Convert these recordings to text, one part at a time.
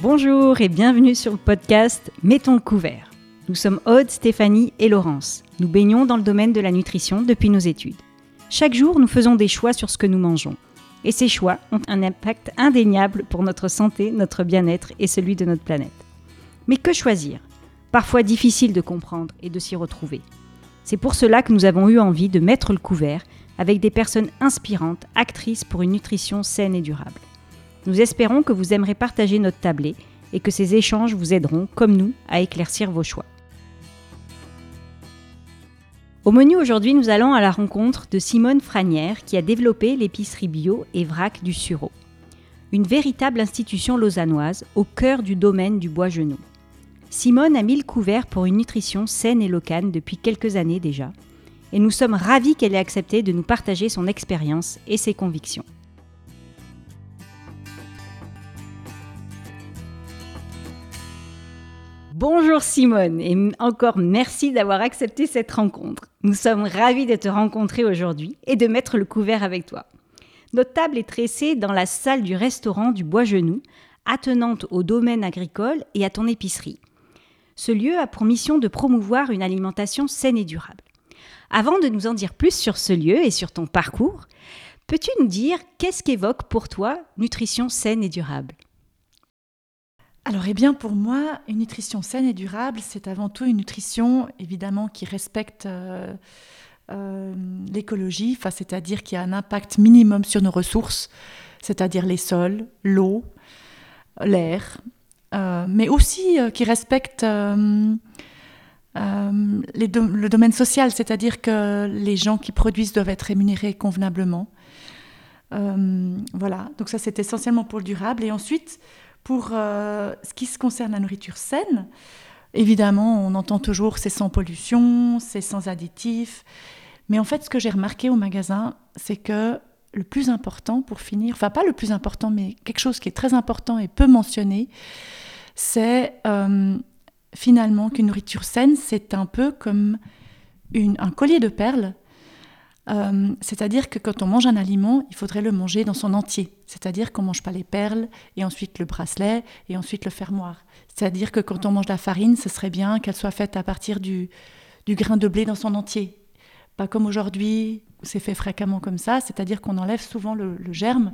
Bonjour et bienvenue sur le podcast Mettons le couvert. Nous sommes Aude, Stéphanie et Laurence. Nous baignons dans le domaine de la nutrition depuis nos études. Chaque jour, nous faisons des choix sur ce que nous mangeons. Et ces choix ont un impact indéniable pour notre santé, notre bien-être et celui de notre planète. Mais que choisir? Parfois difficile de comprendre et de s'y retrouver. C'est pour cela que nous avons eu envie de mettre le couvert avec des personnes inspirantes, actrices pour une nutrition saine et durable. Nous espérons que vous aimerez partager notre tablé et que ces échanges vous aideront, comme nous, à éclaircir vos choix. Au menu aujourd'hui, nous allons à la rencontre de Simone Franière qui a développé l'épicerie bio et vrac du Sureau. Une véritable institution lausannoise au cœur du domaine du bois genou. Simone a mis le couvert pour une nutrition saine et locale depuis quelques années déjà, et nous sommes ravis qu'elle ait accepté de nous partager son expérience et ses convictions. Bonjour Simone et encore merci d'avoir accepté cette rencontre. Nous sommes ravis de te rencontrer aujourd'hui et de mettre le couvert avec toi. Notre table est tressée dans la salle du restaurant du Bois Genou, attenante au domaine agricole et à ton épicerie. Ce lieu a pour mission de promouvoir une alimentation saine et durable. Avant de nous en dire plus sur ce lieu et sur ton parcours, peux-tu nous dire qu'est-ce qu'évoque pour toi nutrition saine et durable? Alors, eh bien, pour moi, une nutrition saine et durable, c'est avant tout une nutrition, évidemment, qui respecte euh, euh, l'écologie, c'est-à-dire qui a un impact minimum sur nos ressources, c'est-à-dire les sols, l'eau, l'air, euh, mais aussi qui respecte le domaine social, c'est-à-dire que les gens qui produisent doivent être rémunérés convenablement. voilà, donc ça c'est essentiellement pour le durable. Et ensuite, pour euh, ce qui se concerne la nourriture saine, évidemment, on entend toujours c'est sans pollution, c'est sans additifs. Mais en fait, ce que j'ai remarqué au magasin, c'est que le plus important pour finir, enfin pas le plus important, mais quelque chose qui est très important et peu mentionné, c'est euh, finalement qu'une nourriture saine, c'est un peu comme un collier de perles euh, c'est-à-dire que quand on mange un aliment, il faudrait le manger dans son entier. C'est-à-dire qu'on ne mange pas les perles, et ensuite le bracelet, et ensuite le fermoir. C'est-à-dire que quand on mange la farine, ce serait bien qu'elle soit faite à partir du, grain de blé dans son entier. Pas comme aujourd'hui, c'est fait fréquemment comme ça, c'est-à-dire qu'on enlève souvent le, germe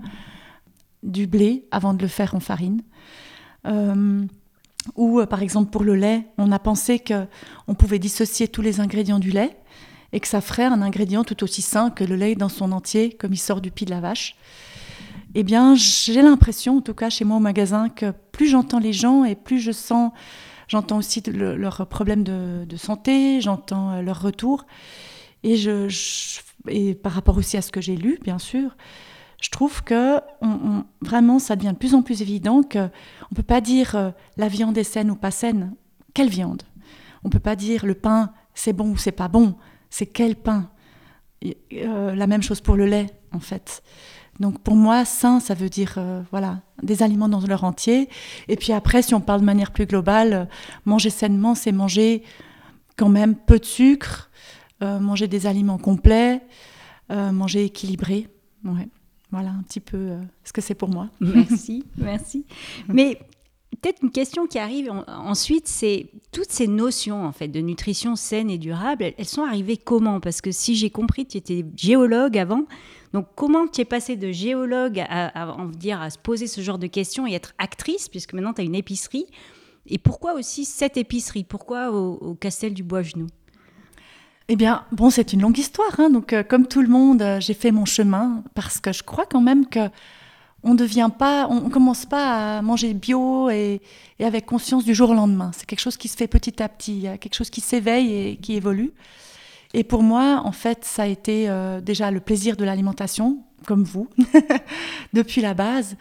du blé avant de le faire en farine. Euh, ou euh, par exemple pour le lait, on a pensé qu'on pouvait dissocier tous les ingrédients du lait et que ça ferait un ingrédient tout aussi sain que le lait dans son entier, comme il sort du pied de la vache. Eh bien, j'ai l'impression, en tout cas chez moi au magasin, que plus j'entends les gens et plus je sens, j'entends aussi leurs problèmes de, santé, j'entends euh, leurs retours. Et, je, et par rapport aussi à ce que j'ai lu, bien sûr, je trouve que vraiment, ça devient de plus en plus évident qu'on ne peut pas dire euh, la viande est saine ou pas saine. Quelle viande? On ne peut pas dire le pain c'est bon ou c'est pas bon c'est quel pain euh, La même chose pour le lait, en fait. Donc pour moi, sain, ça veut dire euh, voilà des aliments dans leur entier. Et puis après, si on parle de manière plus globale, euh, manger sainement, c'est manger quand même peu de sucre, manger des aliments complets, manger équilibré. Voilà un petit peu ce que c'est pour moi. Merci, merci. Mais peut-être une question qui arrive ensuite, c'est toutes ces notions en fait de nutrition saine et durable, elles, sont arrivées comment? Parce que si j'ai compris, tu étais géologue avant. Donc comment tu es passé de géologue à, dire, à se poser ce genre de questions et être actrice, puisque maintenant tu as une épicerie? Et pourquoi aussi cette épicerie? Pourquoi au, Castel du Bois-Genou eh bien, bon, c'est une longue histoire. Hein. donc, euh, comme tout le monde, euh, j'ai fait mon chemin parce que je crois quand même que on devient pas, on, commence pas à manger bio et, avec conscience du jour au lendemain. C'est quelque chose qui se fait petit à petit. Il y a quelque chose qui s'éveille et qui évolue. Et pour moi, en fait, ça a été euh, déjà le plaisir de l'alimentation, comme vous, depuis la base.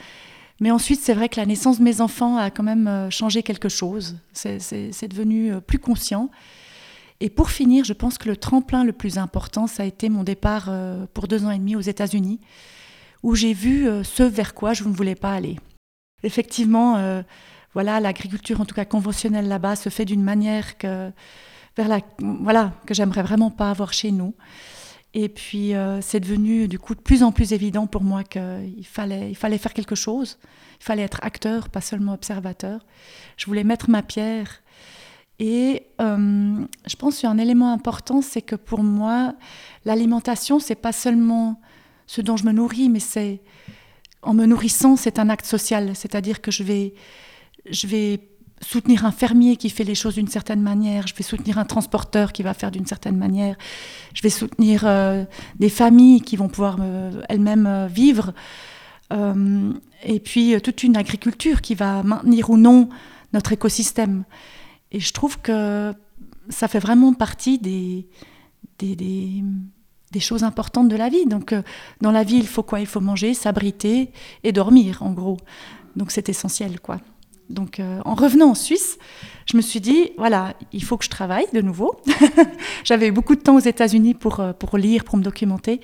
Mais ensuite, c'est vrai que la naissance de mes enfants a quand même euh, changé quelque chose. C'est devenu euh, plus conscient. Et pour finir, je pense que le tremplin le plus important, ça a été mon départ pour deux ans et demi aux États-Unis où j'ai vu euh, ce vers quoi je ne voulais pas aller. Effectivement, euh, voilà, l'agriculture, en tout cas conventionnelle là-bas, se fait d'une manière que, vers la, voilà, que j'aimerais vraiment pas avoir chez nous. Et puis, euh, c'est devenu du coup de plus en plus évident pour moi qu'il fallait, il fallait faire quelque chose. Il fallait être acteur, pas seulement observateur. Je voulais mettre ma pierre. Et je pense qu'un élément important, c'est que pour moi, l'alimentation, c'est pas seulement ce dont je me nourris, mais c'est en me nourrissant, c'est un acte social. C'est-à-dire que je vais, soutenir un fermier qui fait les choses d'une certaine manière, je vais soutenir un transporteur qui va faire d'une certaine manière, je vais soutenir euh, des familles qui vont pouvoir euh, elles-mêmes euh, vivre, et puis toute une agriculture qui va maintenir ou non notre écosystème. Et je trouve que ça fait vraiment partie des, des choses importantes de la vie. Donc dans la vie, il faut quoi? Il faut manger, s'abriter et dormir, en gros. Donc c'est essentiel, quoi. Donc euh, en revenant en Suisse, je me suis dit, voilà, il faut que je travaille de nouveau. J'avais eu beaucoup de temps aux États-Unis pour, euh, pour lire, pour me documenter.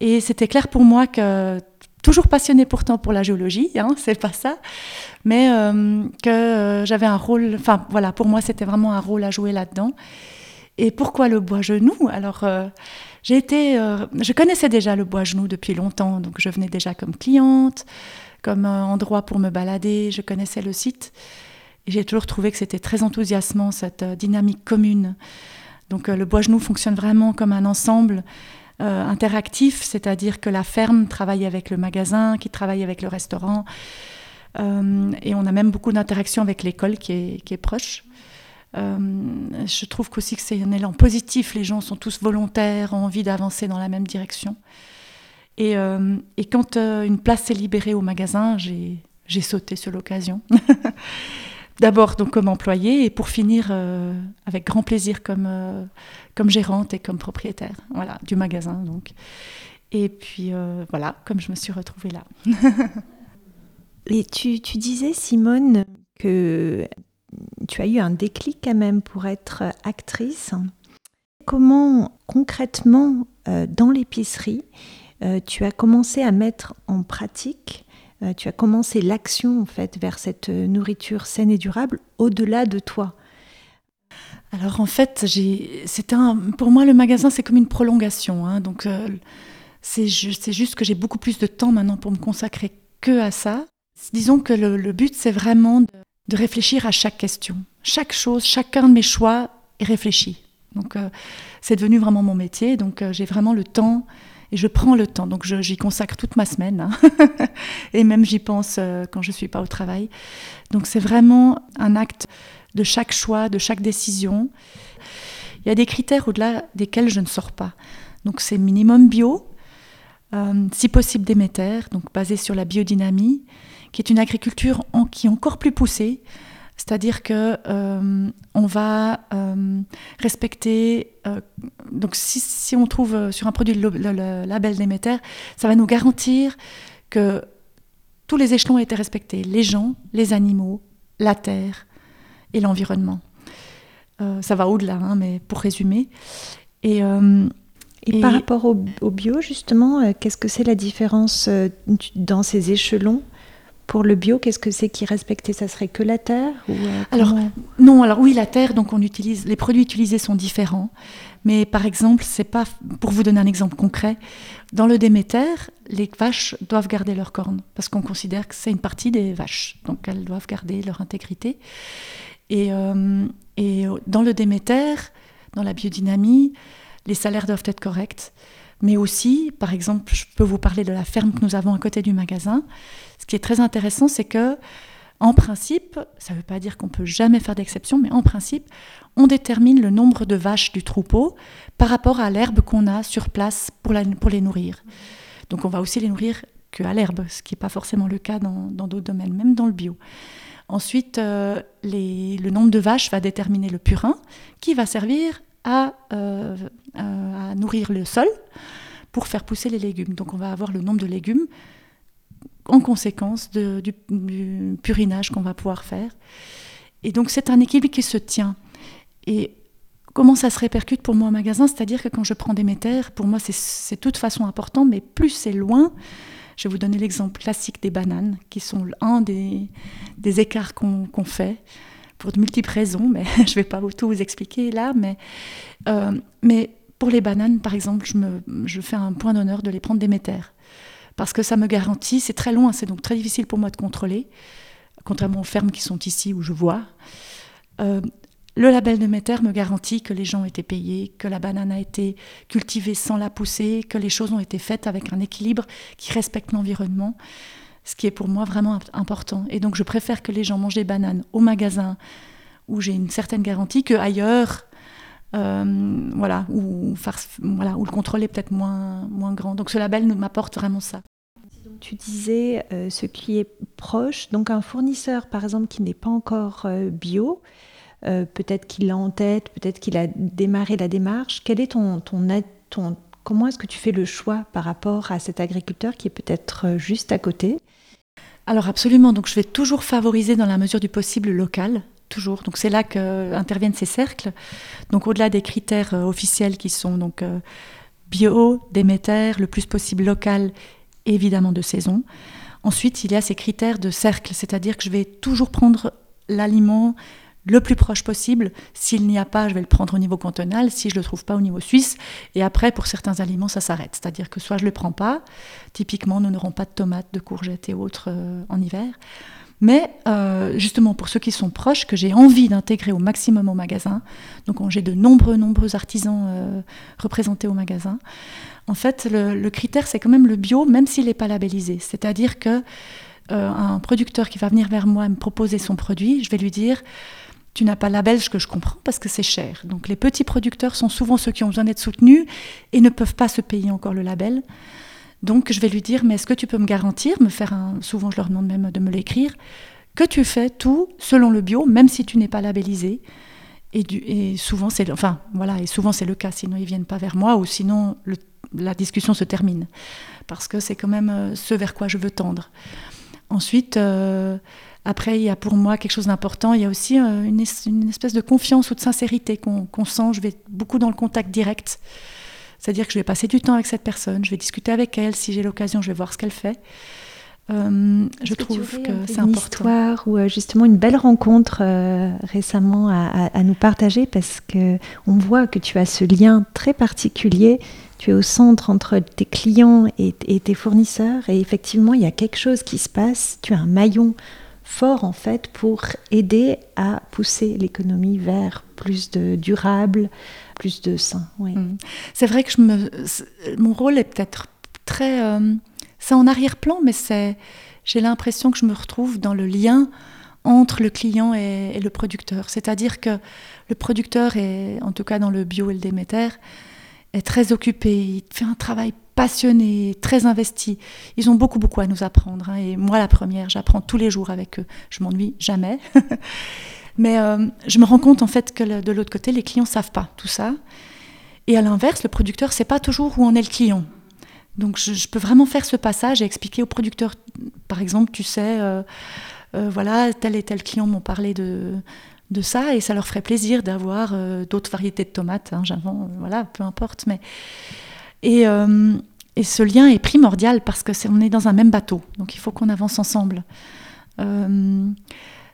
Et c'était clair pour moi que, toujours passionnée pourtant pour la géologie, hein, c'est pas ça, mais euh, que j'avais un rôle, enfin voilà, pour moi c'était vraiment un rôle à jouer là-dedans. Et pourquoi le bois genou? Alors, été, je connaissais déjà le bois genou depuis longtemps, donc je venais déjà comme cliente comme endroit pour me balader. Je connaissais le site et j'ai toujours trouvé que c'était très enthousiasmant cette euh, dynamique commune. Donc euh, le bois genou fonctionne vraiment comme un ensemble euh, interactif, c'est-à-dire que la ferme travaille avec le magasin, qui travaille avec le restaurant, et on a même beaucoup d'interactions avec l'école qui est, qui est proche. Je trouve qu'aussi que c'est un élan positif, les gens sont tous volontaires, ont envie d'avancer dans la même direction. Euh, et, quand euh, une place s'est libérée au magasin, j'ai sauté sur l'occasion. D'abord donc comme employée et pour finir euh, avec grand plaisir comme, gérante et comme propriétaire voilà, du magasin. Donc. Et puis voilà, comme je me suis retrouvée là. et tu disais, Simone, que tu as eu un déclic quand même pour être actrice. Comment concrètement, dans l'épicerie, euh, tu as commencé à mettre en pratique, euh, tu as commencé l'action en fait vers cette euh, nourriture saine et durable au-delà de toi? Alors en fait, un, pour moi le magasin c'est comme une prolongation. Hein. donc c'est juste que j'ai beaucoup plus de temps maintenant pour me consacrer que à ça. Disons que le, but c'est vraiment de, réfléchir à chaque question. Chaque chose, chacun de mes choix est réfléchi. Donc c'est devenu vraiment mon métier. Donc j'ai vraiment le temps et je prends le temps. Donc j'y consacre toute ma semaine. Hein. et même j'y pense euh, quand je ne suis pas au travail. Donc c'est vraiment un acte de chaque choix, de chaque décision. Il y a des critères au-delà desquels je ne sors pas. Donc c'est minimum bio, euh, si possible Déméter, donc basé sur la biodynamie, qui est une agriculture qui est encore plus poussée. C'est-à-dire que euh, on va euh, respecter. Euh, donc, si, on trouve sur un produit le, label Déméter, ça va nous garantir que tous les échelons ont été respectés les gens, les animaux, la terre et l'environnement. ça va au-delà, hein, mais pour résumer. Et, et, par rapport au, au bio, justement, qu'est-ce que c'est la différence dans ces échelons? Pour le bio, qu'est-ce que c'est qui respectait Ça serait que la terre ou euh, Alors non, alors oui, la terre. Donc on utilise les produits utilisés sont différents, mais par exemple, c'est pas pour vous donner un exemple concret. Dans le Déméter, les vaches doivent garder leurs cornes parce qu'on considère que c'est une partie des vaches, donc elles doivent garder leur intégrité. Et, euh, et dans le Déméter, dans la biodynamie, les salaires doivent être corrects. Mais aussi, par exemple, je peux vous parler de la ferme que nous avons à côté du magasin. Ce qui est très intéressant, c'est que, en principe, ça ne veut pas dire qu'on peut jamais faire d'exception, mais en principe, on détermine le nombre de vaches du troupeau par rapport à l'herbe qu'on a sur place pour, les nourrir. Donc on va aussi les nourrir qu'à l'herbe, ce qui n'est pas forcément le cas dans d'autres domaines, même dans le bio. Ensuite, euh, le nombre de vaches va déterminer le purin qui va servir à, euh, à, nourrir le sol pour faire pousser les légumes. Donc on va avoir le nombre de légumes en conséquence du, purinage qu'on va pouvoir faire. Et donc c'est un équilibre qui se tient. Et comment ça se répercute pour moi au magasin? C'est-à-dire que quand je prends des métères, pour moi c'est de toute façon important, mais plus c'est loin, je vais vous donner l'exemple classique des bananes, qui sont un des, des écarts qu'on fait pour de multiples raisons, mais je ne vais pas tout vous expliquer là. Mais, euh, mais pour les bananes, par exemple, je, me, je fais un point d'honneur de les prendre des métères. Parce que ça me garantit, c'est très loin, c'est donc très difficile pour moi de contrôler, contrairement aux fermes qui sont ici où je vois. Euh, le label de Méter me garantit que les gens ont été payés, que la banane a été cultivée sans la pousser, que les choses ont été faites avec un équilibre qui respecte l'environnement, ce qui est pour moi vraiment important. Et donc je préfère que les gens mangent des bananes au magasin où j'ai une certaine garantie que ailleurs, euh, voilà, où, voilà, le contrôle est peut-être moins, grand. Donc ce label m'apporte vraiment ça. Tu disais euh, ce qui est proche, donc un fournisseur par exemple qui n'est pas encore euh, bio, peut-être qu'il l'a en tête, peut-être qu'il a démarré la démarche. Quel est ton, ton, comment est-ce que tu fais le choix par rapport à cet agriculteur qui est peut-être juste à côté? Alors absolument, donc je vais toujours favoriser dans la mesure du possible le local, toujours. Donc c'est là qu'interviennent ces cercles. Donc au-delà des critères euh, officiels qui sont donc bio, déméter, le plus possible local, évidemment de saison. Ensuite, il y a ces critères de cercle, c'est-à-dire que je vais toujours prendre l'aliment le plus proche possible. S'il n'y a pas, je vais le prendre au niveau cantonal, si je ne le trouve pas au niveau suisse. Et après, pour certains aliments, ça s'arrête. C'est-à-dire que soit je ne le prends pas, typiquement, nous n'aurons pas de tomates, de courgettes et autres euh, en hiver. Mais euh, justement, pour ceux qui sont proches, que j'ai envie d'intégrer au maximum au magasin, donc j'ai de nombreux, nombreux artisans euh, représentés au magasin, en fait, le, critère, c'est quand même le bio, même s'il n'est pas labellisé. C'est-à-dire que un producteur qui va venir vers moi et me proposer son produit, je vais lui dire tu n'as pas la belge que je comprends parce que c'est cher. Donc les petits producteurs sont souvent ceux qui ont besoin d'être soutenus et ne peuvent pas se payer encore le label. Donc je vais lui dire, mais est-ce que tu peux me garantir, me faire un, souvent je leur demande même de me l'écrire, que tu fais tout selon le bio, même si tu n'es pas labellisé. Et, du, et souvent c'est, enfin voilà, et souvent c'est le cas. Sinon ils viennent pas vers moi ou sinon la discussion se termine parce que c'est quand même euh, ce vers quoi je veux tendre. Ensuite. Euh, après, il y a pour moi quelque chose d'important. Il y a aussi euh, une, espèce de confiance ou de sincérité qu'on sent. Je vais beaucoup dans le contact direct. C'est-à-dire que je vais passer du temps avec cette personne, je vais discuter avec elle. Si j'ai l'occasion, je vais voir ce qu'elle fait. Euh, je trouve que, c'est important. Une histoire ou euh, justement une belle rencontre récemment à, nous partager? Parce que on voit que tu as ce lien très particulier. Tu es au centre entre tes clients et, et tes fournisseurs et effectivement il y a quelque chose qui se passe. Tu as un maillon fort en fait pour aider à pousser l'économie vers plus de durable, plus de sain. Mm. C'est vrai que je me, mon rôle est peut-être très, euh, c'est en arrière-plan, mais c'est, j'ai l'impression que je me retrouve dans le lien entre le client et, le producteur. C'est-à-dire que le producteur, est, en tout cas dans le bio et le déméter, est très occupé, il fait un travail passionnés, très investis. Ils ont beaucoup, beaucoup à nous apprendre. Hein. et moi, la première, j'apprends tous les jours avec eux. Je m'ennuie jamais. Mais euh, je me rends compte, en fait, que de l'autre côté, les clients savent pas tout ça. Et à l'inverse, le producteur sait pas toujours où en est le client. Donc, je, peux vraiment faire ce passage et expliquer au producteur, par exemple, tu sais, euh, euh, voilà, tel et tel client m'ont parlé de, de ça et ça leur ferait plaisir d'avoir d'autres variétés de tomates. Hein, voilà, peu importe. Mais euh, et, ce lien est primordial parce que est, on est dans un même bateau, donc il faut qu'on avance ensemble. Euh,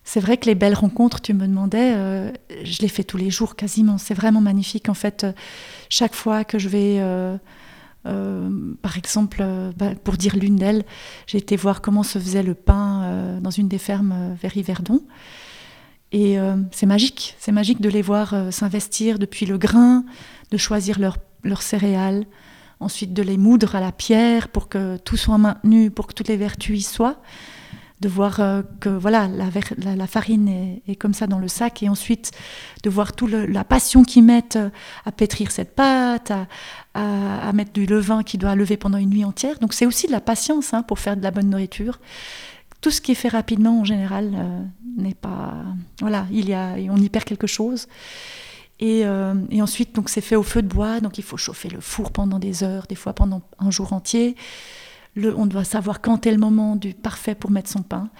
c'est vrai que les belles rencontres, tu me demandais, euh, je les fais tous les jours quasiment. C'est vraiment magnifique. En fait, chaque fois que je vais, par exemple, bah, pour dire l'une d'elles, j'ai été voir comment se faisait le pain dans une des fermes vers Yverdon. Et c'est magique. C'est magique de les voir s'investir depuis le grain, de choisir leurs céréales, ensuite de les moudre à la pierre pour que tout soit maintenu, pour que toutes les vertus y soient, de voir euh, que voilà la, farine est, comme ça dans le sac, et ensuite de voir toute la passion qu'ils mettent euh, à pétrir cette pâte, à, mettre du levain qui doit lever pendant une nuit entière. Donc c'est aussi de la patience hein, pour faire de la bonne nourriture. Tout ce qui est fait rapidement en général euh, n'est pas voilà, il y a on y perd quelque chose. Euh, et, ensuite, donc c'est fait au feu de bois, donc il faut chauffer le four pendant des heures, des fois pendant un jour entier. On doit savoir quand est le moment du parfait pour mettre son pain.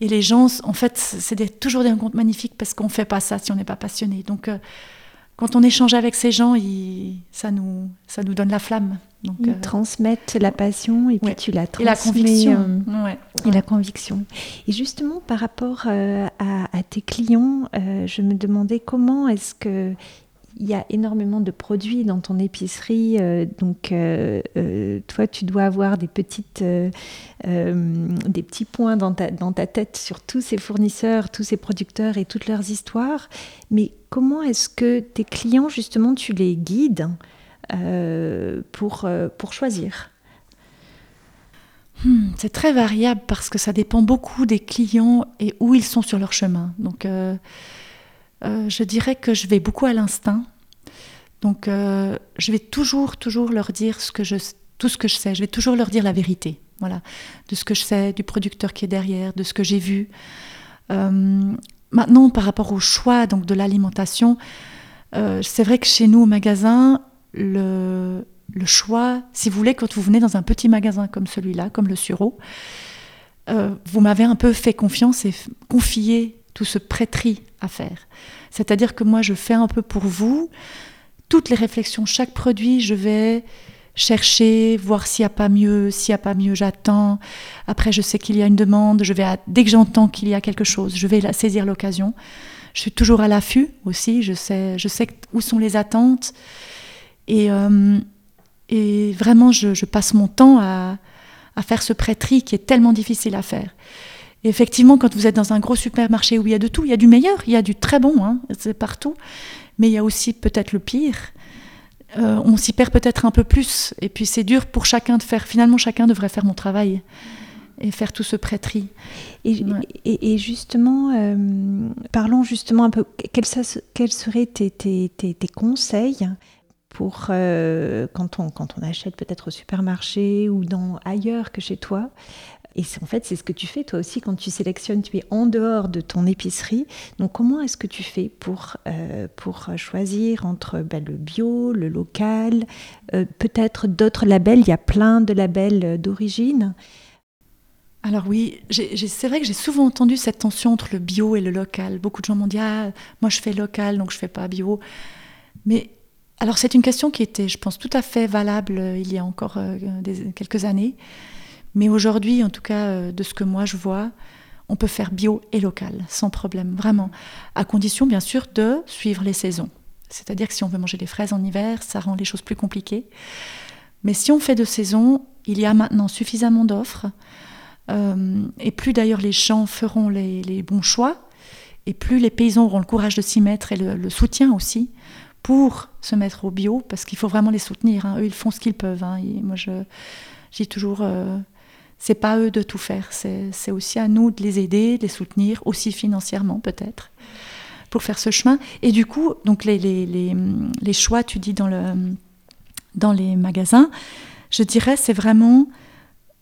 Et les gens, en fait, c'est toujours des rencontres magnifiques parce qu'on ne fait pas ça si on n'est pas passionné. Donc, euh, quand on échange avec ces gens, ça, nous, ça nous donne la flamme. Donc, Ils euh, transmettent la passion et puis tu la transmets. Et la conviction. Euh, et la conviction. Et justement, par rapport euh, à, tes clients, je me demandais comment est-ce que il y a énormément de produits dans ton épicerie, euh, donc euh, euh, toi tu dois avoir des petits points dans ta, tête sur tous ces fournisseurs, tous ces producteurs et toutes leurs histoires. Mais comment est-ce que tes clients justement tu les guides pour, pour choisir? Hmm, C'est très variable parce que ça dépend beaucoup des clients et où ils sont sur leur chemin. Donc euh, je dirais que je vais beaucoup à l'instinct. Donc, euh, je vais toujours, toujours leur dire tout ce que je sais. Je vais toujours leur dire la vérité, voilà, de ce que je sais, du producteur qui est derrière, de ce que j'ai vu. Euh, maintenant, par rapport au choix donc de l'alimentation, c'est vrai que chez nous au magasin, le, le, choix, si vous voulez, quand vous venez dans un petit magasin comme celui-là, comme le Sureau, vous m'avez un peu fait confiance et confié tout ce prêterie à faire. C'est-à-dire que moi, je fais un peu pour vous toutes les réflexions, chaque produit, je vais chercher, voir s'il n'y a pas mieux, s'il n'y a pas mieux, j'attends. Après, je sais qu'il y a une demande, je vais dès que j'entends qu'il y a quelque chose, je vais saisir l'occasion. Je suis toujours à l'affût aussi, je sais, je sais où sont les attentes. Et, euh, et vraiment, je, passe mon temps à, à faire ce prêterie qui est tellement difficile à faire effectivement, quand vous êtes dans un gros supermarché où il y a de tout, il y a du meilleur, il y a du très bon, hein, c'est partout, mais il y a aussi peut-être le pire. Euh, on s'y perd peut-être un peu plus, et puis c'est dur pour chacun de faire. Finalement, chacun devrait faire mon travail et faire tout ce prêterie. Et, justement, euh, parlons justement un peu, quels, seraient tes, conseils pour euh, quand, on, quand on achète peut-être au supermarché ou dans, ailleurs que chez toi et en fait, c'est ce que tu fais toi aussi quand tu sélectionnes, tu es en dehors de ton épicerie. Donc comment est-ce que tu fais pour, euh, pour choisir entre bah, le bio, le local, euh, peut-être d'autres labels? Il y a plein de labels euh, d'origine. Alors oui, c'est vrai que j'ai souvent entendu cette tension entre le bio et le local. Beaucoup de gens m'ont dit ah moi je fais local donc je fais pas bio. Mais alors c'est une question qui était, je pense, tout à fait valable il y a encore quelques années. Mais aujourd'hui, en tout cas, euh, de ce que moi je vois, on peut faire bio et local, sans problème, vraiment. À condition, bien sûr, de suivre les saisons. C'est-à-dire que si on veut manger des fraises en hiver, ça rend les choses plus compliquées. Mais si on fait de saison, il y a maintenant suffisamment d'offres. Euh, et plus d'ailleurs les champs feront les, bons choix, et plus les paysans auront le courage de s'y mettre et le, soutien aussi pour se mettre au bio, parce qu'il faut vraiment les soutenir. Hein. Eux, ils font ce qu'ils peuvent. Hein. moi, je dis toujours, euh, c'est pas eux de tout faire, c'est aussi à nous de les aider, de les soutenir, aussi financièrement peut-être, pour faire ce chemin. Et du coup, donc les, choix, tu dis dans les magasins, je dirais c'est vraiment,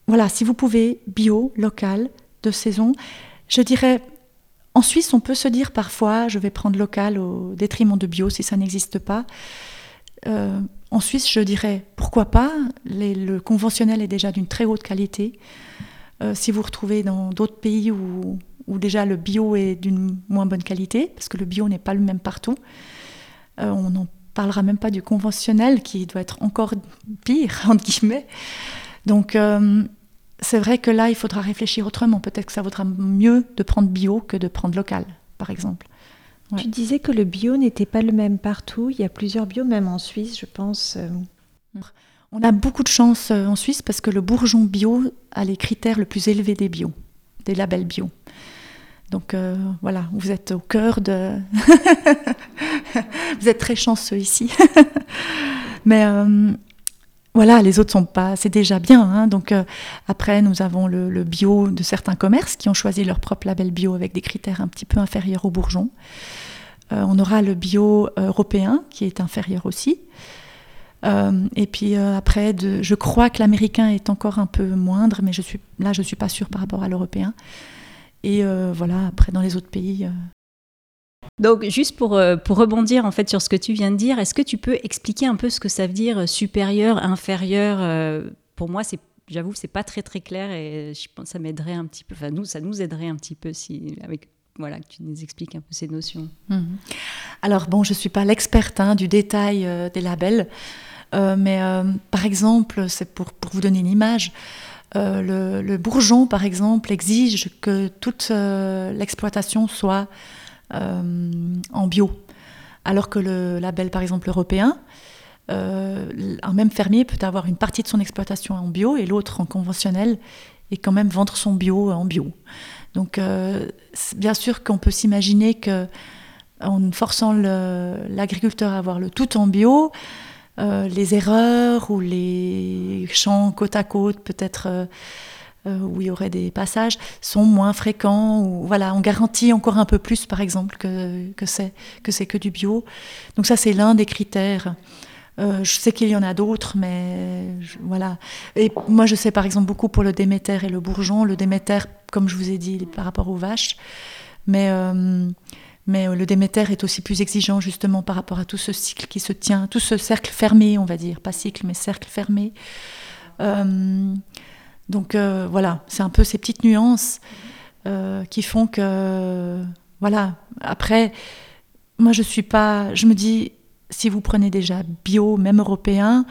voilà, si vous pouvez, bio, local, de saison, je dirais, en Suisse, on peut se dire parfois, je vais prendre local au détriment de bio si ça n'existe pas. Euh, en Suisse, je dirais pourquoi pas? le conventionnel est déjà d'une très haute qualité. Euh, si vous retrouvez dans d'autres pays où, déjà le bio est d'une moins bonne qualité, parce que le bio n'est pas le même partout, euh, on n'en parlera même pas du conventionnel qui doit être encore pire, entre guillemets. Donc euh, c'est vrai que là, il faudra réfléchir autrement. Peut-être que ça vaudra mieux de prendre bio que de prendre local, par exemple. Tu disais que le bio n'était pas le même partout. Il y a plusieurs bio, même en Suisse, je pense. Euh. On a beaucoup de chance euh, en Suisse parce que le bourgeon bio a les critères le plus élevés des bio, des labels bio. Donc euh, voilà, vous êtes au cœur de... vous êtes très chanceux ici. Mais voilà, les autres sont pas... C'est déjà bien. Hein. Donc après, nous avons le, bio de certains commerces qui ont choisi leur propre label bio avec des critères un petit peu inférieurs au bourgeon. Euh, on aura le bio européen qui est inférieur aussi. Euh, et puis euh, après, je crois que l'américain est encore un peu moindre, mais je suis, là, je ne suis pas sûre par rapport à l'européen. Et voilà, après, dans les autres pays. Donc, juste pour, pour rebondir en fait sur ce que tu viens de dire, est-ce que tu peux expliquer un peu ce que ça veut dire supérieur, inférieur Pour moi, c'est j'avoue, c'est pas très très clair et je pense que ça m'aiderait un petit peu. Enfin, nous, ça nous aiderait un petit peu si voilà, que tu nous expliques un peu ces notions. Mhm. Alors bon, je ne suis pas l'experte hein, du détail euh, des labels, euh, mais euh, par exemple, c'est pour, pour, vous donner une image, le, bourgeon, par exemple, exige que toute l'exploitation soit en bio. Alors que le label, par exemple, européen, euh, un même fermier peut avoir une partie de son exploitation en bio et l'autre en conventionnel et quand même vendre son bio en bio. Donc, euh, bien sûr qu'on peut s'imaginer que en forçant l'agriculteur à avoir le tout en bio, euh, les erreurs ou les champs côte à côte, peut-être où il y aurait des passages, sont moins fréquents. Ou, voilà, on garantit encore un peu plus, par exemple, que, que c'est que, que du bio. Donc ça, c'est l'un des critères. Euh, je sais qu'il y en a d'autres, mais voilà. Et moi, je sais par exemple beaucoup pour le Déméter et le Bourgeon. Le Déméter, comme je vous ai dit, par rapport aux vaches. Mais, euh, mais euh, le Déméter est aussi plus exigeant justement par rapport à tout ce cycle qui se tient, tout ce cercle fermé, on va dire. Pas cycle, mais cercle fermé. Donc voilà, c'est un peu ces petites nuances qui font que. Voilà. Après, moi, je suis pas. Je me dis si vous prenez déjà bio, même européen,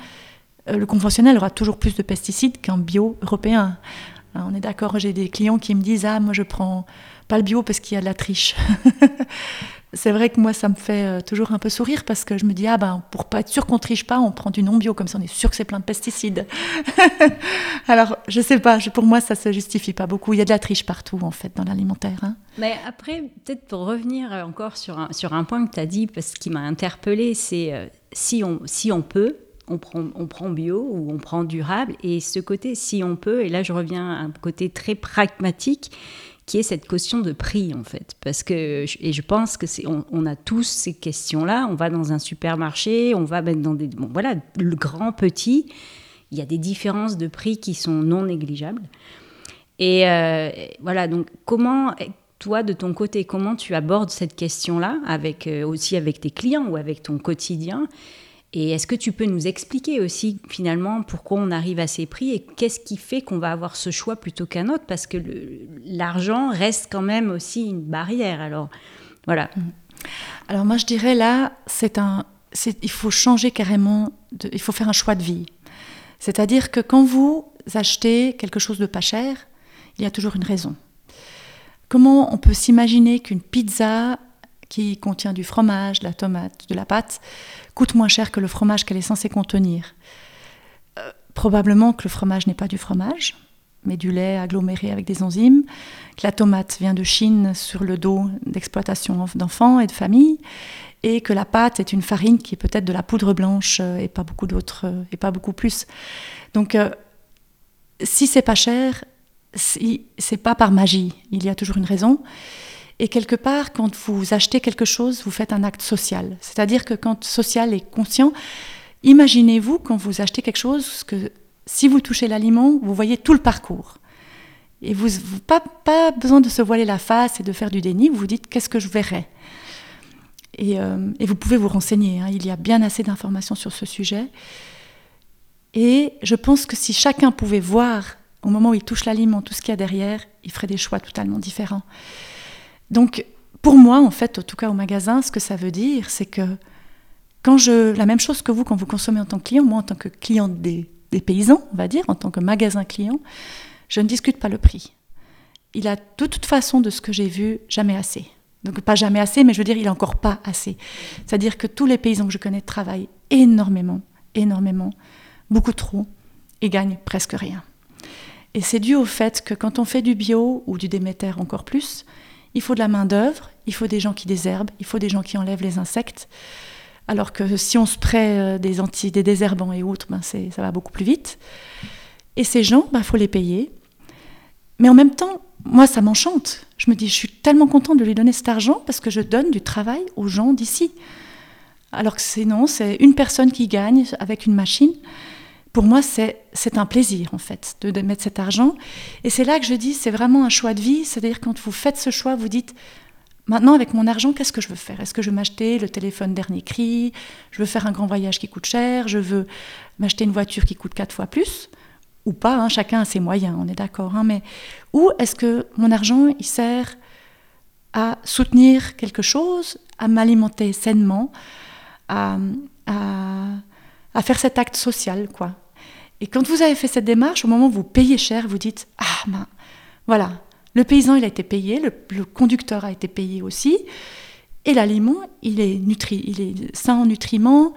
euh, le conventionnel aura toujours plus de pesticides qu'un bio européen. Hein, on est d'accord, j'ai des clients qui me disent Ah, moi je prends pas le bio parce qu'il y a de la triche. c'est vrai que moi ça me fait euh, toujours un peu sourire parce que je me dis Ah, ben pour pas être sûr qu'on triche pas, on prend du non bio, comme ça on est sûr que c'est plein de pesticides. Alors je sais pas, pour moi ça se justifie pas beaucoup. Il y a de la triche partout en fait dans l'alimentaire. Hein. Mais après, peut-être pour revenir encore sur un, point que tu as dit, parce qu'il m'a interpellé, c'est euh, si, on, si on peut, on prend, on prend bio ou on prend durable. Et ce côté, si on peut, et là je reviens à un côté très pragmatique, qui est cette question de prix en fait. Parce que, et je pense que c'est, on, a tous ces questions-là. On va dans un supermarché, on va mettre dans des, bon voilà, le grand petit, il y a des différences de prix qui sont non négligeables. Et euh, voilà, donc comment toi, de ton côté, comment tu abordes cette question-là, avec, euh, aussi avec tes clients ou avec ton quotidien? Et est-ce que tu peux nous expliquer aussi, finalement, pourquoi on arrive à ces prix et qu'est-ce qui fait qu'on va avoir ce choix plutôt qu'un autre? Parce que l'argent reste quand même aussi une barrière. Alors, voilà. Mmh. Alors, moi, je dirais là, c'est un, il faut changer carrément, il faut faire un choix de vie. C'est-à-dire que quand vous achetez quelque chose de pas cher, il y a toujours une raison. Comment on peut s'imaginer qu'une pizza qui contient du fromage, de la tomate, de la pâte, coûte moins cher que le fromage qu'elle est censée contenir euh, Probablement que le fromage n'est pas du fromage, mais du lait aggloméré avec des enzymes, que la tomate vient de Chine sur le dos d'exploitation d'enfants et de familles, et que la pâte est une farine qui est peut-être de la poudre blanche euh, et pas beaucoup d'autres euh, et pas beaucoup plus. Donc si c'est pas cher, c'est pas par magie, il y a toujours une raison. Et quelque part, quand vous achetez quelque chose, vous faites un acte social. C'est-à-dire que quand social est conscient, imaginez-vous quand vous achetez quelque chose que si vous touchez l'aliment, vous voyez tout le parcours. Et vous n'avez pas, besoin de se voiler la face et de faire du déni, vous vous dites qu'est-ce que je verrai? Et, euh, et, vous pouvez vous renseigner, hein. il y a bien assez d'informations sur ce sujet. Et je pense que si chacun pouvait voir au moment où il touche l'aliment, tout ce qu'il y a derrière, il ferait des choix totalement différents. Donc, pour moi, en fait, en tout cas au magasin, ce que ça veut dire, c'est que quand je, la même chose que vous, quand vous consommez en tant que client, moi en tant que client des, paysans, on va dire, en tant que magasin client, je ne discute pas le prix. Il a de toute façon, de ce que j'ai vu, jamais assez. Donc pas jamais assez, mais je veux dire, il n'a encore pas assez. C'est-à-dire que tous les paysans que je connais travaillent énormément, énormément, beaucoup trop, et gagnent presque rien. Et c'est dû au fait que quand on fait du bio ou du Déméter encore plus, il faut de la main-d'œuvre, il faut des gens qui désherbent, il faut des gens qui enlèvent les insectes. Alors que si on spraye euh, des, des désherbants et autres, ben ça va beaucoup plus vite. Et ces gens, il ben, faut les payer. Mais en même temps, moi, ça m'enchante. Je me dis, je suis tellement contente de lui donner cet argent parce que je donne du travail aux gens d'ici. Alors que sinon, c'est une personne qui gagne avec une machine pour moi, c'est un plaisir, en fait, de, mettre cet argent. Et c'est là que je dis, c'est vraiment un choix de vie. C'est-à-dire, quand vous faites ce choix, vous dites, maintenant, avec mon argent, qu'est-ce que je veux faire? Est-ce que je veux m'acheter le téléphone dernier cri? Je veux faire un grand voyage qui coûte cher? Je veux m'acheter une voiture qui coûte quatre fois plus? Ou pas, hein, chacun a ses moyens, on est d'accord. Hein, mais Ou est-ce que mon argent, il sert à soutenir quelque chose, à m'alimenter sainement, à, à faire cet acte social, quoi. Et quand vous avez fait cette démarche, au moment où vous payez cher, vous dites ah ben voilà, le paysan il a été payé, le, conducteur a été payé aussi, Et l'aliment, il est, nutri, il est sain en nutriments,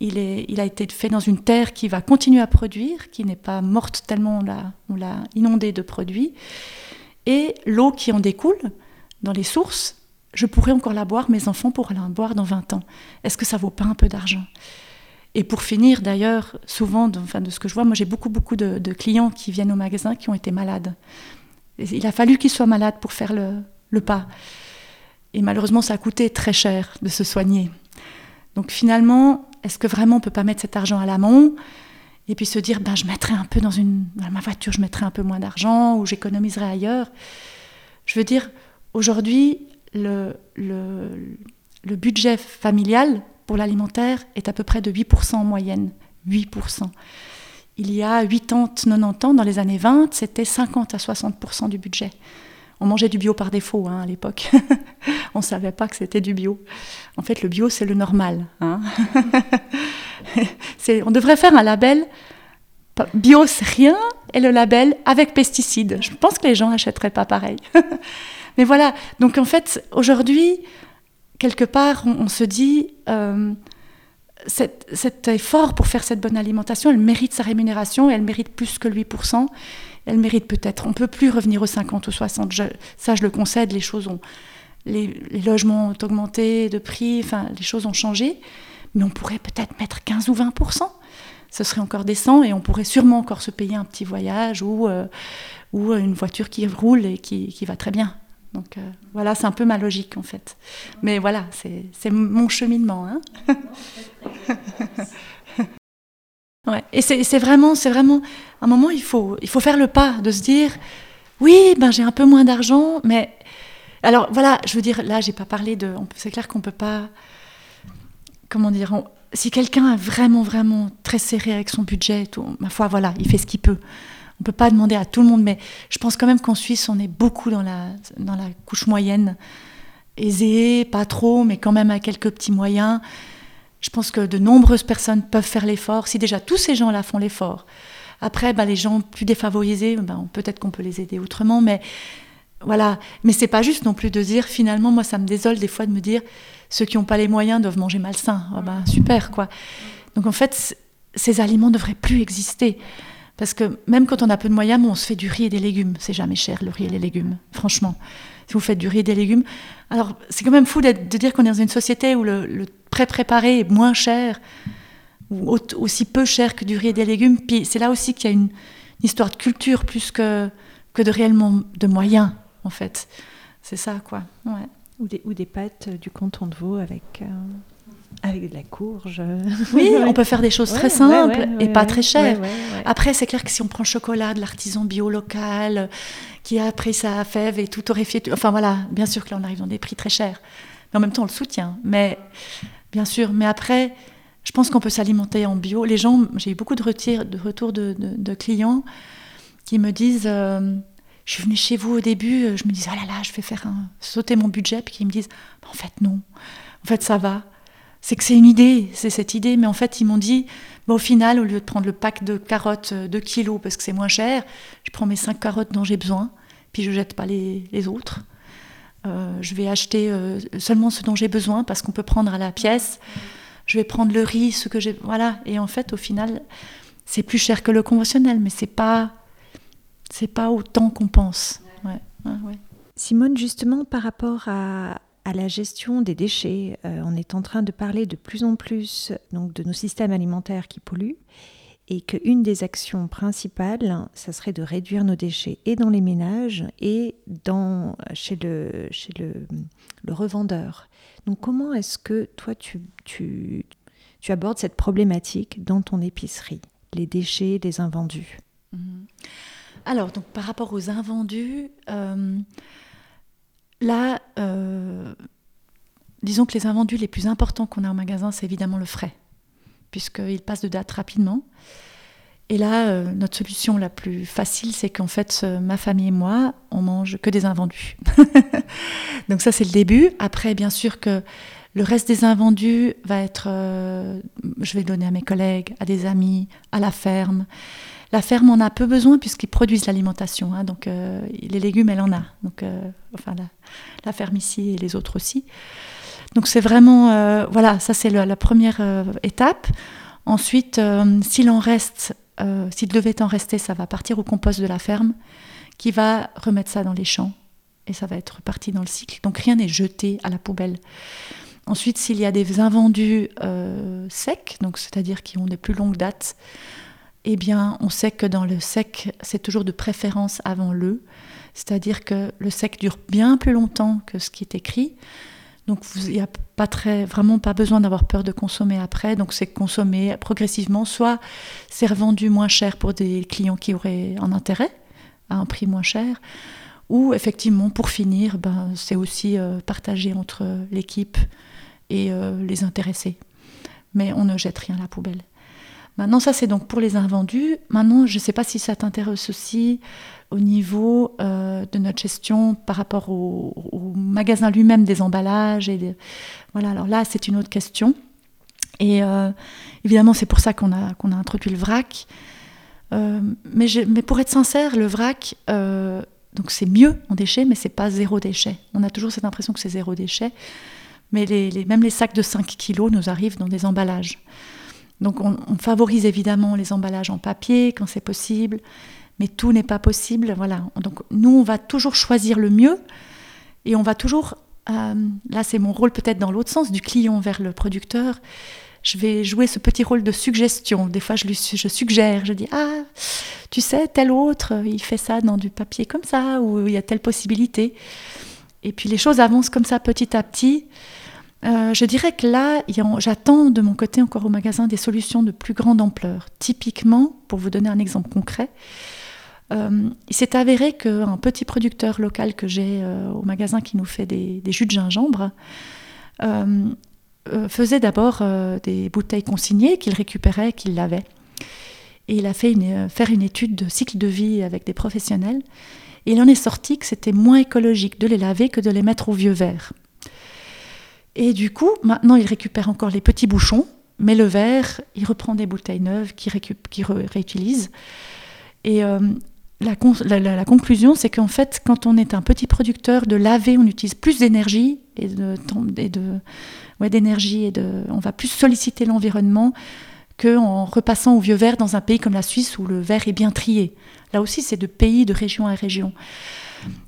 il, est, il a été fait dans une terre qui va continuer à produire, qui n'est pas morte tellement on l'a inondée de produits. Et l'eau qui en découle dans les sources, je pourrais encore la boire, mes enfants pourraient la boire dans 20 ans. Est-ce que ça vaut pas un peu d'argent? Et pour finir, d'ailleurs, souvent, de, enfin, de ce que je vois, moi j'ai beaucoup, beaucoup de, clients qui viennent au magasin qui ont été malades. il a fallu qu'ils soient malades pour faire le, pas. Et malheureusement, ça a coûté très cher de se soigner. Donc finalement, est-ce que vraiment on peut pas mettre cet argent à l'amont et puis se dire, ben, je mettrai un peu dans, ma voiture, je mettrai un peu moins d'argent ou j'économiserai ailleurs? Je veux dire, aujourd'hui, le, budget familial pour l'alimentaire est à peu près de 8% en moyenne. 8%. Il y a 80, 90 ans, dans les années 20, c'était 50 à 60% du budget. On mangeait du bio par défaut hein, à l'époque. on ne savait pas que c'était du bio. En fait, le bio, c'est le normal. Hein. on devrait faire un label bio, c'est rien, et le label avec pesticides. Je pense que les gens n'achèteraient pas pareil. Mais voilà, donc en fait, aujourd'hui, quelque part, on, se dit, euh, cet, effort pour faire cette bonne alimentation, elle mérite sa rémunération, elle mérite plus que 8% elle mérite peut-être. On ne peut plus revenir aux 50 ou 60. ça, je le concède, les choses ont. Les, logements ont augmenté de prix, enfin, les choses ont changé. Mais on pourrait peut-être mettre 15 ou 20% Ce serait encore décent et on pourrait sûrement encore se payer un petit voyage ou, euh, ou une voiture qui roule et qui, qui va très bien. Donc euh, voilà, c'est un peu ma logique en fait. Mais voilà, c'est mon cheminement. Hein Et c'est vraiment, c'est vraiment, un moment, il faut, il faut faire le pas de se dire, oui, ben j'ai un peu moins d'argent, mais alors voilà, je veux dire, là, j'ai pas parlé de, c'est clair qu'on peut pas, comment dire, si quelqu'un est vraiment, vraiment très serré avec son budget, ma foi, voilà, il fait ce qu'il peut. On peut pas demander à tout le monde, mais je pense quand même qu'en Suisse, on est beaucoup dans la, dans la couche moyenne, aisée, pas trop, mais quand même à quelques petits moyens. Je pense que de nombreuses personnes peuvent faire l'effort. Si déjà tous ces gens-là font l'effort, après, bah, les gens plus défavorisés, bah, peut-être qu'on peut les aider autrement, mais voilà. Mais c'est pas juste non plus de dire, finalement, moi, ça me désole des fois de me dire, ceux qui n'ont pas les moyens doivent manger malsain. Ah bah, super, quoi. Donc en fait, ces aliments ne devraient plus exister. Parce que même quand on a peu de moyens, on se fait du riz et des légumes. C'est jamais cher, le riz et les légumes, franchement. Si vous faites du riz et des légumes. Alors, c'est quand même fou de dire qu'on est dans une société où le pré-préparé est moins cher, ou aussi peu cher que du riz et des légumes. Puis c'est là aussi qu'il y a une, histoire de culture plus que, que de réellement de moyens, en fait. C'est ça, quoi. Ou, des, ou des pâtes du canton de Vaud avec... Euh, avec de la courge. Oui, on peut faire des choses très simples et pas très chères. Après, c'est clair que si on prend le chocolat de l'artisan bio local, qui a pris sa fève et tout torréfié, enfin voilà, bien sûr que là on arrive dans des prix très chers. Mais en même temps, on le soutient. Mais bien sûr. Mais après, je pense qu'on peut s'alimenter en bio. Les gens, j'ai eu beaucoup de, de retours de, clients qui me disent euh, Je suis venue chez vous au début, je me disais Oh là là, je vais faire sauter mon budget. Puis ils me disent En fait, non. En fait, ça va. C'est que c'est une idée, c'est cette idée. Mais en fait, ils m'ont dit Au final, au lieu de prendre le pack de carottes 2 kilos parce que c'est moins cher, je prends mes 5 carottes dont j'ai besoin, puis je jette pas les, les autres. Euh, je vais acheter euh, seulement ce dont j'ai besoin parce qu'on peut prendre à la pièce. Je vais prendre le riz, ce que j'ai. Voilà. Et en fait, au final, c'est plus cher que le conventionnel, mais c'est pas, c'est pas autant qu'on pense. Simone, justement, par rapport à, à la gestion des déchets, euh, on est en train de parler de plus en plus donc, de nos systèmes alimentaires qui polluent et qu'une des actions principales, ça serait de réduire nos déchets et dans les ménages et dans, chez, le, chez le, revendeur. Donc comment est-ce que toi tu, tu, tu, abordes cette problématique dans ton épicerie, les déchets, les invendus? Mhm. Alors, donc, par rapport aux invendus, euh, là, euh, disons que les invendus les plus importants qu'on a au magasin, c'est évidemment le frais puisqu'il passe de date rapidement. Et là, euh, notre solution la plus facile, c'est qu'en fait, euh, ma famille et moi, on mange que des invendus. Donc ça, c'est le début. Après, bien sûr que le reste des invendus va être, je vais le donner à mes collègues, à des amis, à la ferme. La ferme en a peu besoin puisqu'ils produisent l'alimentation. Hein. donc les légumes, elle en a. Donc, enfin, la, ferme ici et les autres aussi. Donc c'est vraiment, voilà, ça c'est la première étape. Ensuite, s'il en reste, s'il devait en rester, ça va partir au compost de la ferme, qui va remettre ça dans les champs et ça va être reparti dans le cycle. Donc rien n'est jeté à la poubelle. Ensuite, s'il y a des invendus euh, secs, donc c'est-à-dire qui ont des plus longues dates, eh bien, on sait que dans le sec, c'est toujours de préférence avant le, c'est-à-dire que le sec dure bien plus longtemps que ce qui est écrit. Donc, il n'y a pas vraiment pas besoin d'avoir peur de consommer après. Donc, c'est consommé progressivement. Soit c'est revendu moins cher pour des clients qui auraient un intérêt à un prix moins cher, ou effectivement, pour finir, ben, c'est aussi euh, partagé entre l'équipe et euh, les intéressés. Mais on ne jette rien à la poubelle. Maintenant, ça c'est donc pour les invendus. Maintenant, je ne sais pas si ça t'intéresse aussi au niveau euh, de notre gestion par rapport au, magasin lui-même des emballages. Et Voilà, alors là, c'est une autre question. Et euh, évidemment, c'est pour ça qu'on a, qu'on a introduit le vrac. mais, mais, pour être sincère, le vrac, donc c'est mieux en déchets, mais c'est pas zéro déchet. On a toujours cette impression que c'est zéro déchet mais même les sacs de 5 kilos nous arrivent dans des emballages. Donc on, favorise évidemment les emballages en papier quand c'est possible, mais tout n'est pas possible. Voilà. Donc nous, on va toujours choisir le mieux et on va toujours, euh, là c'est mon rôle peut-être dans l'autre sens, du client vers le producteur. Je vais jouer ce petit rôle de suggestion. Des fois, je, lui, je suggère, je dis Ah, tu sais, tel autre, il fait ça dans du papier comme ça, ou il y a telle possibilité. Et puis les choses avancent comme ça petit à petit. Euh, je dirais que là, j'attends de mon côté encore au magasin des solutions de plus grande ampleur. Typiquement, pour vous donner un exemple concret, euh, il s'est avéré qu'un petit producteur local que j'ai euh, au magasin qui nous fait des, jus de gingembre faisait d'abord des bouteilles consignées qu'il récupérait, qu'il lavait. Et il a fait faire une étude de cycle de vie avec des professionnels. Et il en est sorti que c'était moins écologique de les laver que de les mettre au vieux verre. Et du coup, maintenant, il récupère encore les petits bouchons, mais le verre, il reprend des bouteilles neuves qu'il réutilise. Et euh, la, conclusion, c'est qu'en fait, quand on est un petit producteur, de laver, on utilise plus d'énergie et de, d'énergie et on va plus solliciter l'environnement qu'en repassant au vieux verre dans un pays comme la Suisse où le verre est bien trié. Là aussi, c'est de pays, de région à région.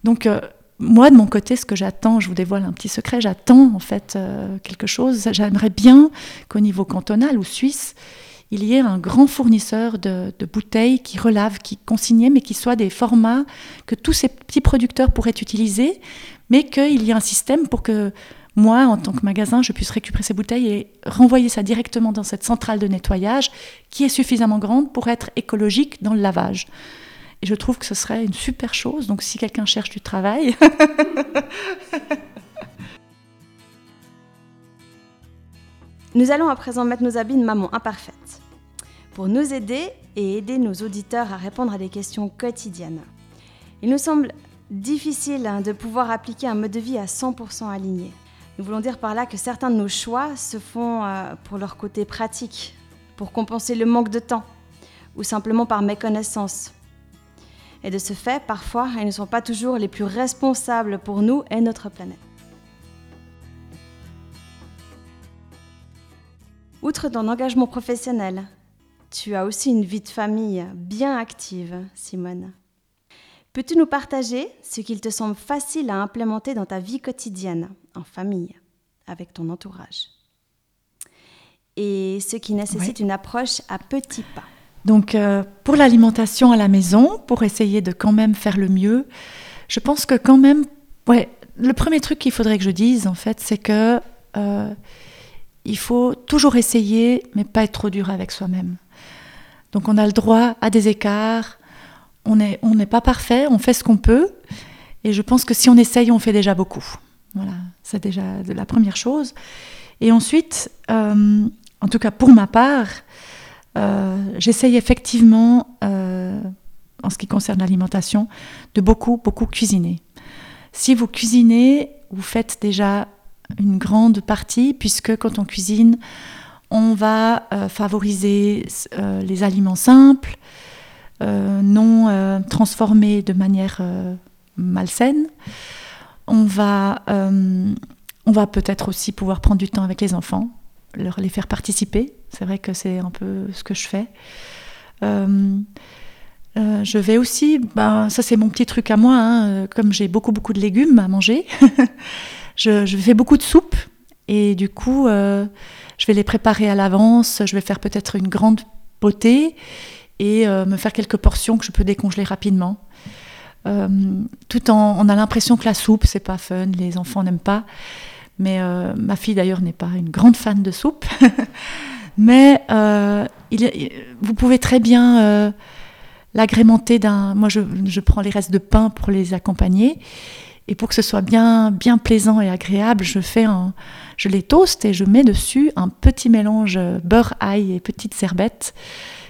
Donc, euh, moi, de mon côté, ce que j'attends, je vous dévoile un petit secret, j'attends en fait euh, quelque chose. J'aimerais bien qu'au niveau cantonal ou suisse, il y ait un grand fournisseur de, bouteilles qui relavent, qui consignent, mais qui soient des formats que tous ces petits producteurs pourraient utiliser, mais qu'il y ait un système pour que moi, en tant que magasin, je puisse récupérer ces bouteilles et renvoyer ça directement dans cette centrale de nettoyage qui est suffisamment grande pour être écologique dans le lavage. Et je trouve que ce serait une super chose. Donc si quelqu'un cherche du travail. nous allons à présent mettre nos habits de maman imparfaite pour nous aider et aider nos auditeurs à répondre à des questions quotidiennes. Il nous semble difficile hein, de pouvoir appliquer un mode de vie à 100% aligné. Nous voulons dire par là que certains de nos choix se font euh, pour leur côté pratique, pour compenser le manque de temps, ou simplement par méconnaissance, et de ce fait, parfois, ils ne sont pas toujours les plus responsables pour nous et notre planète. Outre ton engagement professionnel, tu as aussi une vie de famille bien active, Simone. Peux-tu nous partager ce qu'il te semble facile à implémenter dans ta vie quotidienne, en famille, avec ton entourage? Et ce qui nécessite une approche à petits pas donc euh, pour l'alimentation à la maison, pour essayer de quand même faire le mieux, je pense que quand même, ouais, le premier truc qu'il faudrait que je dise en fait, c'est que euh, il faut toujours essayer, mais pas être trop dur avec soi-même. Donc on a le droit à des écarts, on n'est on pas parfait, on fait ce qu'on peut, et je pense que si on essaye, on fait déjà beaucoup. Voilà, c'est déjà la première chose. Et ensuite, euh, en tout cas pour ma part, j'essaye effectivement, euh, en ce qui concerne l'alimentation, de beaucoup, beaucoup cuisiner. Si vous cuisinez, vous faites déjà une grande partie, puisque quand on cuisine, on va euh, favoriser les aliments simples, non transformés de manière malsaine. On va, on va peut-être aussi pouvoir prendre du temps avec les enfants, leur les faire participer. C'est vrai que c'est un peu ce que je fais. Euh, euh, je vais aussi, ben, ça c'est mon petit truc à moi, hein, comme j'ai beaucoup beaucoup de légumes à manger, je, fais beaucoup de soupe et du coup euh, je vais les préparer à l'avance, je vais faire peut-être une grande potée et me faire quelques portions que je peux décongeler rapidement. Tout en, on a l'impression que la soupe c'est pas fun, les enfants n'aiment pas, mais ma fille d'ailleurs n'est pas une grande fan de soupe, mais il, vous pouvez très bien l'agrémenter d'un. Moi, je, je, prends les restes de pain pour les accompagner. Et pour que ce soit bien, bien plaisant et agréable, je, fais un, je les toast et je mets dessus un petit mélange beurre, ail et petites cerbettes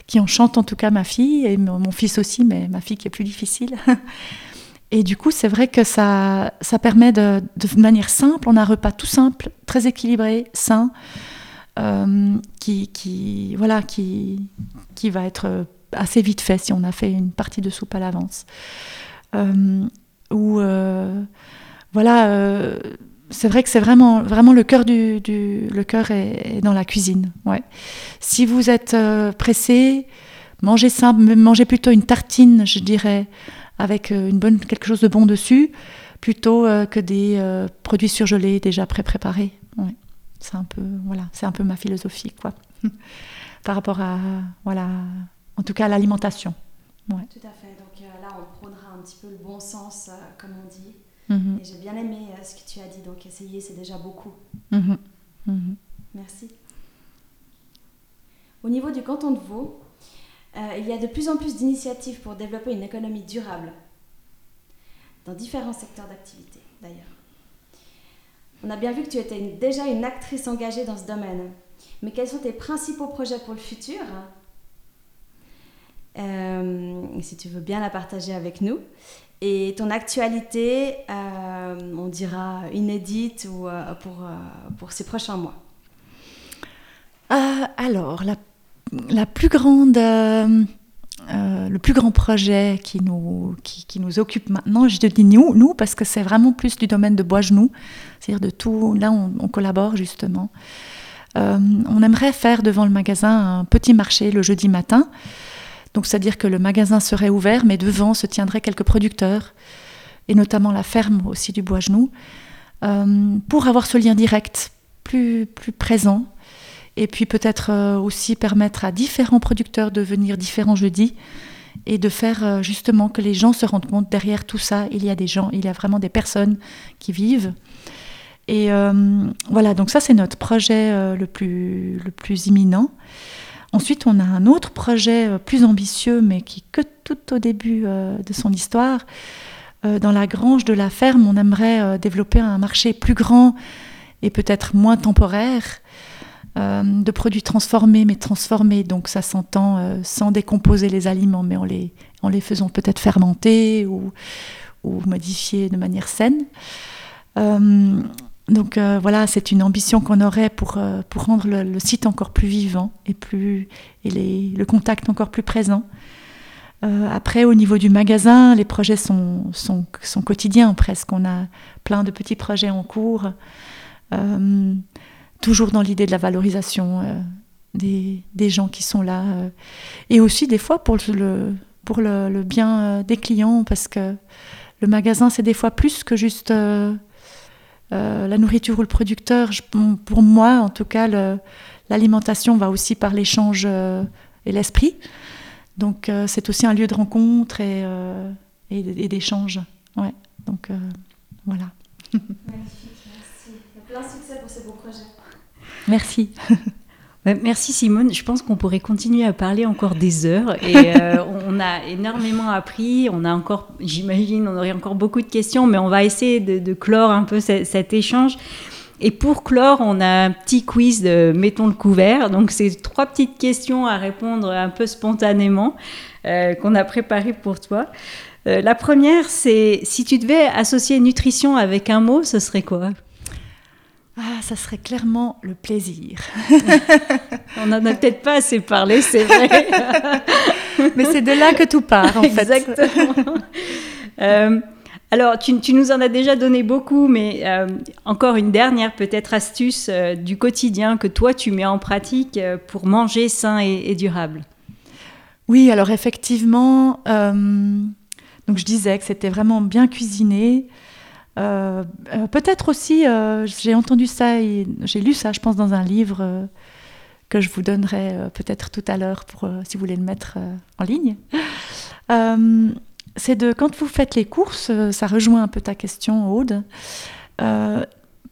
qui enchantent en tout cas ma fille et mon fils aussi, mais ma fille qui est plus difficile. Et du coup, c'est vrai que ça, ça permet de, de manière simple, on a un repas tout simple, très équilibré, sain, euh, qui, qui, voilà, qui, qui va être assez vite fait si on a fait une partie de soupe à l'avance. Euh, ou euh, voilà, c'est vrai que c'est vraiment, vraiment le cœur du, du le cœur est, dans la cuisine. Ouais. Si vous êtes pressé, mangez simple, mangez plutôt une tartine, je dirais, avec une bonne quelque chose de bon dessus, plutôt que des produits surgelés déjà pré-préparés. Ouais. C'est un peu voilà, c'est un peu ma philosophie quoi. Par rapport à voilà en tout cas l'alimentation. Ouais. Tout à fait. Donc euh, là, on prendra un petit peu le bon sens, euh, comme on dit. Mhm. Et j'ai bien aimé euh, ce que tu as dit. Donc essayer, c'est déjà beaucoup. Mhm. Mhm. Merci. Au niveau du canton de Vaud, il y a de plus en plus d'initiatives pour développer une économie durable dans différents secteurs d'activité, d'ailleurs. On a bien vu que tu étais déjà une actrice engagée dans ce domaine. Mais quels sont tes principaux projets pour le futur? Euh, si tu veux bien la partager avec nous. Et ton actualité, euh, on dira inédite ou euh, pour, pour ces prochains mois. alors, la, la, plus grande, le plus grand projet qui nous, qui, nous occupe maintenant, je dis nous, nous parce que c'est vraiment plus du domaine de Bois-Genou, c'est-à-dire de tout, là on, collabore justement. on aimerait faire devant le magasin un petit marché le jeudi matin. Donc c'est-à-dire que le magasin serait ouvert, mais devant se tiendraient quelques producteurs, et notamment la ferme aussi du Bois-Genou, euh, pour avoir ce lien direct plus, plus présent, et puis peut-être euh, aussi permettre à différents producteurs de venir différents jeudis, et de faire euh, justement que les gens se rendent compte derrière tout ça, il y a des gens, il y a vraiment des personnes qui vivent. Et voilà, donc ça c'est notre projet le, plus, le plus imminent. Ensuite, on a un autre projet euh, plus ambitieux, mais qui que tout au début euh, de son histoire. Euh, dans la grange de la ferme, on aimerait développer un marché plus grand et peut-être moins temporaire de produits transformés, mais transformés. Donc ça s'entend sans décomposer les aliments, mais en les, faisant peut-être fermenter ou, modifier de manière saine. Donc euh, voilà, c'est une ambition qu'on aurait pour, euh, pour rendre le, site encore plus vivant et, plus, et le contact encore plus présent. Euh, après, au niveau du magasin, les projets sont, sont, quotidiens presque. On a plein de petits projets en cours, toujours dans l'idée de la valorisation des, des, gens qui sont là. et aussi des fois pour le, bien des clients, parce que le magasin, c'est des fois plus que juste euh, la nourriture ou le producteur, pour moi en tout cas, l'alimentation va aussi par l'échange euh, et l'esprit. Donc euh, c'est aussi un lieu de rencontre et, et, d'échange. Ouais, donc voilà. Magnifique, merci. Plein succès pour ces beaux projets. Merci. Merci Simone. Je pense qu'on pourrait continuer à parler encore des heures et euh, on a énormément appris. On a encore, j'imagine, on aurait encore beaucoup de questions, mais on va essayer de, clore un peu cet, échange. Et pour clore, on a un petit quiz de Mettons le couvert. Donc, c'est trois petites questions à répondre un peu spontanément euh, qu'on a préparées pour toi. Euh, la première, c'est si tu devais associer nutrition avec un mot, ce serait quoi? Ah, ça serait clairement le plaisir. On n'en a peut-être pas assez parlé, c'est vrai. Mais c'est de là que tout part, en fait. Exactement. Euh, Alors, tu, nous en as déjà donné beaucoup, mais euh, encore une dernière peut-être astuce euh, du quotidien que toi tu mets en pratique pour manger sain et, durable. Oui, alors effectivement, donc je disais que c'était vraiment bien cuisiné. Peut-être aussi, j'ai entendu ça, j'ai lu ça, je pense, dans un livre que je vous donnerai peut-être tout à l'heure pour si vous voulez le mettre en ligne c'est de quand vous faites les courses, euh, ça rejoint un peu ta question, Aude. Euh,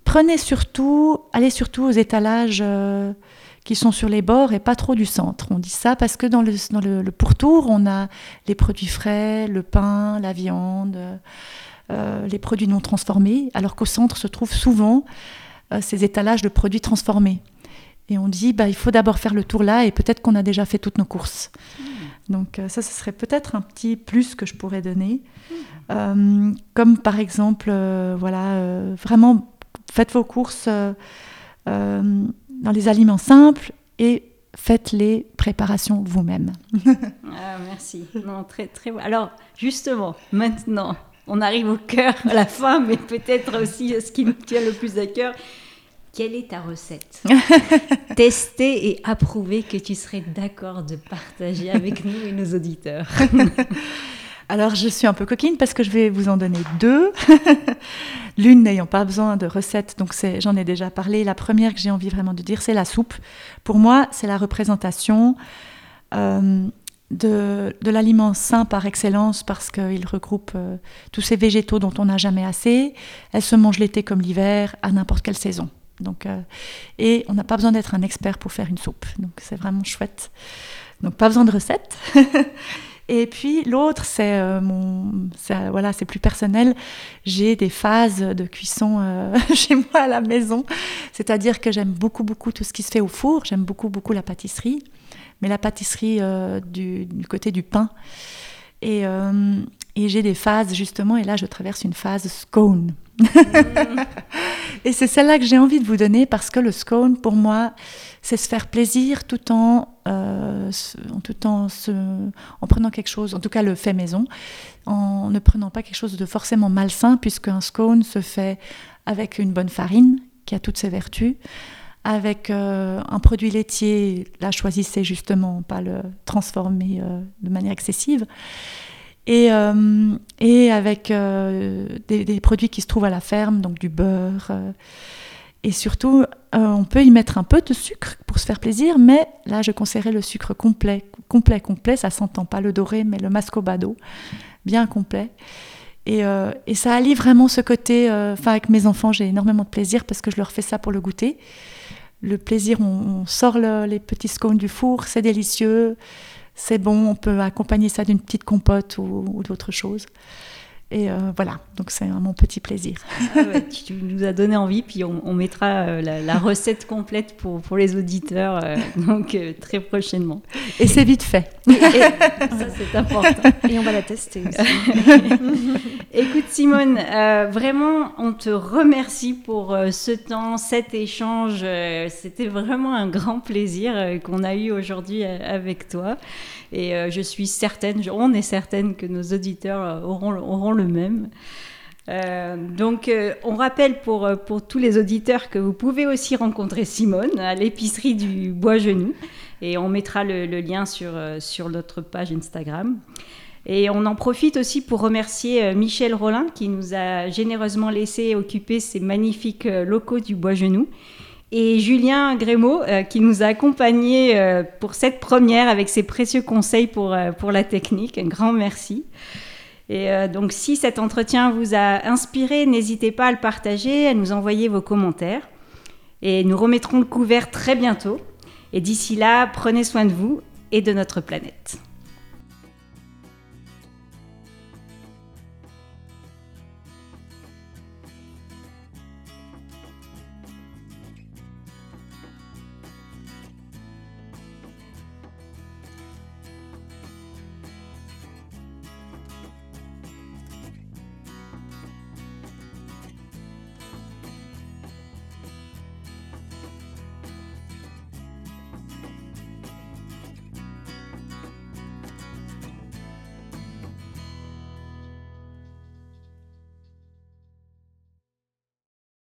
prenez surtout, allez surtout aux étalages euh, qui sont sur les bords et pas trop du centre. On dit ça parce que dans le, dans le, pourtour, on a les produits frais, le pain, la viande, les produits non transformés, alors qu'au centre se trouvent souvent ces étalages de produits transformés. Et on dit, bah, il faut d'abord faire le tour là et peut-être qu'on a déjà fait toutes nos courses. Mmh. Donc euh, ça, ce serait peut-être un petit plus que je pourrais donner. Euh, comme par exemple, euh, voilà, vraiment, faites vos courses dans les aliments simples et faites les préparations vous-même. ah, merci. Non, très, très Alors, justement, maintenant, on arrive au cœur, à la fin, mais peut-être aussi ce qui nous tient le plus à cœur. Quelle est ta recette Tester et approuver que tu serais d'accord de partager avec nous et nos auditeurs. Alors, je suis un peu coquine parce que je vais vous en donner deux. L'une n'ayant pas besoin de recette, donc j'en ai déjà parlé. La première que j'ai envie vraiment de dire, c'est la soupe. Pour moi, c'est la représentation euh, de, l'aliment sain par excellence parce qu'il regroupe euh, tous ces végétaux dont on n'a jamais assez. Elle se mange l'été comme l'hiver, à n'importe quelle saison. Donc, euh, et on n'a pas besoin d'être un expert pour faire une soupe. Donc c'est vraiment chouette. Donc pas besoin de recette. et puis l'autre, c'est euh, mon, voilà, c'est plus personnel. J'ai des phases de cuisson chez moi à la maison. C'est-à-dire que j'aime beaucoup beaucoup tout ce qui se fait au four. J'aime beaucoup beaucoup la pâtisserie, mais la pâtisserie du, du, côté du pain. Et, et j'ai des phases justement. Et là, je traverse une phase scone. et c'est celle-là que j'ai envie de vous donner parce que le scone, pour moi, c'est se faire plaisir tout en, euh, en, tout en, se, en prenant quelque chose, en tout cas le fait maison, en ne prenant pas quelque chose de forcément malsain, puisque un scone se fait avec une bonne farine qui a toutes ses vertus, avec euh, un produit laitier, là choisissez justement pas le transformer euh, de manière excessive, et, euh, et avec des, produits qui se trouvent à la ferme, donc du beurre. Et surtout, on peut y mettre un peu de sucre pour se faire plaisir, mais là, je conseillerais le sucre complet, complet, complet. Ça s'entend pas le doré, mais le mascobado, bien complet. Et, et, ça allie vraiment ce côté. Enfin, avec mes enfants, j'ai énormément de plaisir parce que je leur fais ça pour le goûter. Le plaisir, on, sort les petits scones du four, c'est délicieux c'est bon, on peut accompagner ça d'une petite compote ou, d'autres choses. Et euh, voilà, donc c'est mon petit plaisir. Ah tu nous as donné envie, puis on, mettra euh, la, recette complète pour, pour les auditeurs, euh, donc très prochainement. Et c'est vite fait. ça, c'est important. Et on va la tester aussi. Écoute, Simone, vraiment, on te remercie pour ce temps, cet échange. C'était vraiment un grand plaisir qu'on a eu aujourd'hui avec toi. Et euh, je suis certaine, on est certaine que nos auditeurs euh, auront, auront le même. Euh, donc, on rappelle pour, pour tous les auditeurs que vous pouvez aussi rencontrer Simone à l'épicerie du Bois Genou. Et on mettra le, lien sur, sur notre page Instagram. Et on en profite aussi pour remercier Michel Rollin qui nous a généreusement laissé occuper ces magnifiques locaux du Bois Genou et Julien Grémaud euh, qui nous a accompagnés euh, pour cette première avec ses précieux conseils pour, euh, pour la technique. Un grand merci. Et donc si cet entretien vous a inspiré, n'hésitez pas à le partager, à nous envoyer vos commentaires. Et nous remettrons le couvert très bientôt. Et d'ici là, prenez soin de vous et de notre planète.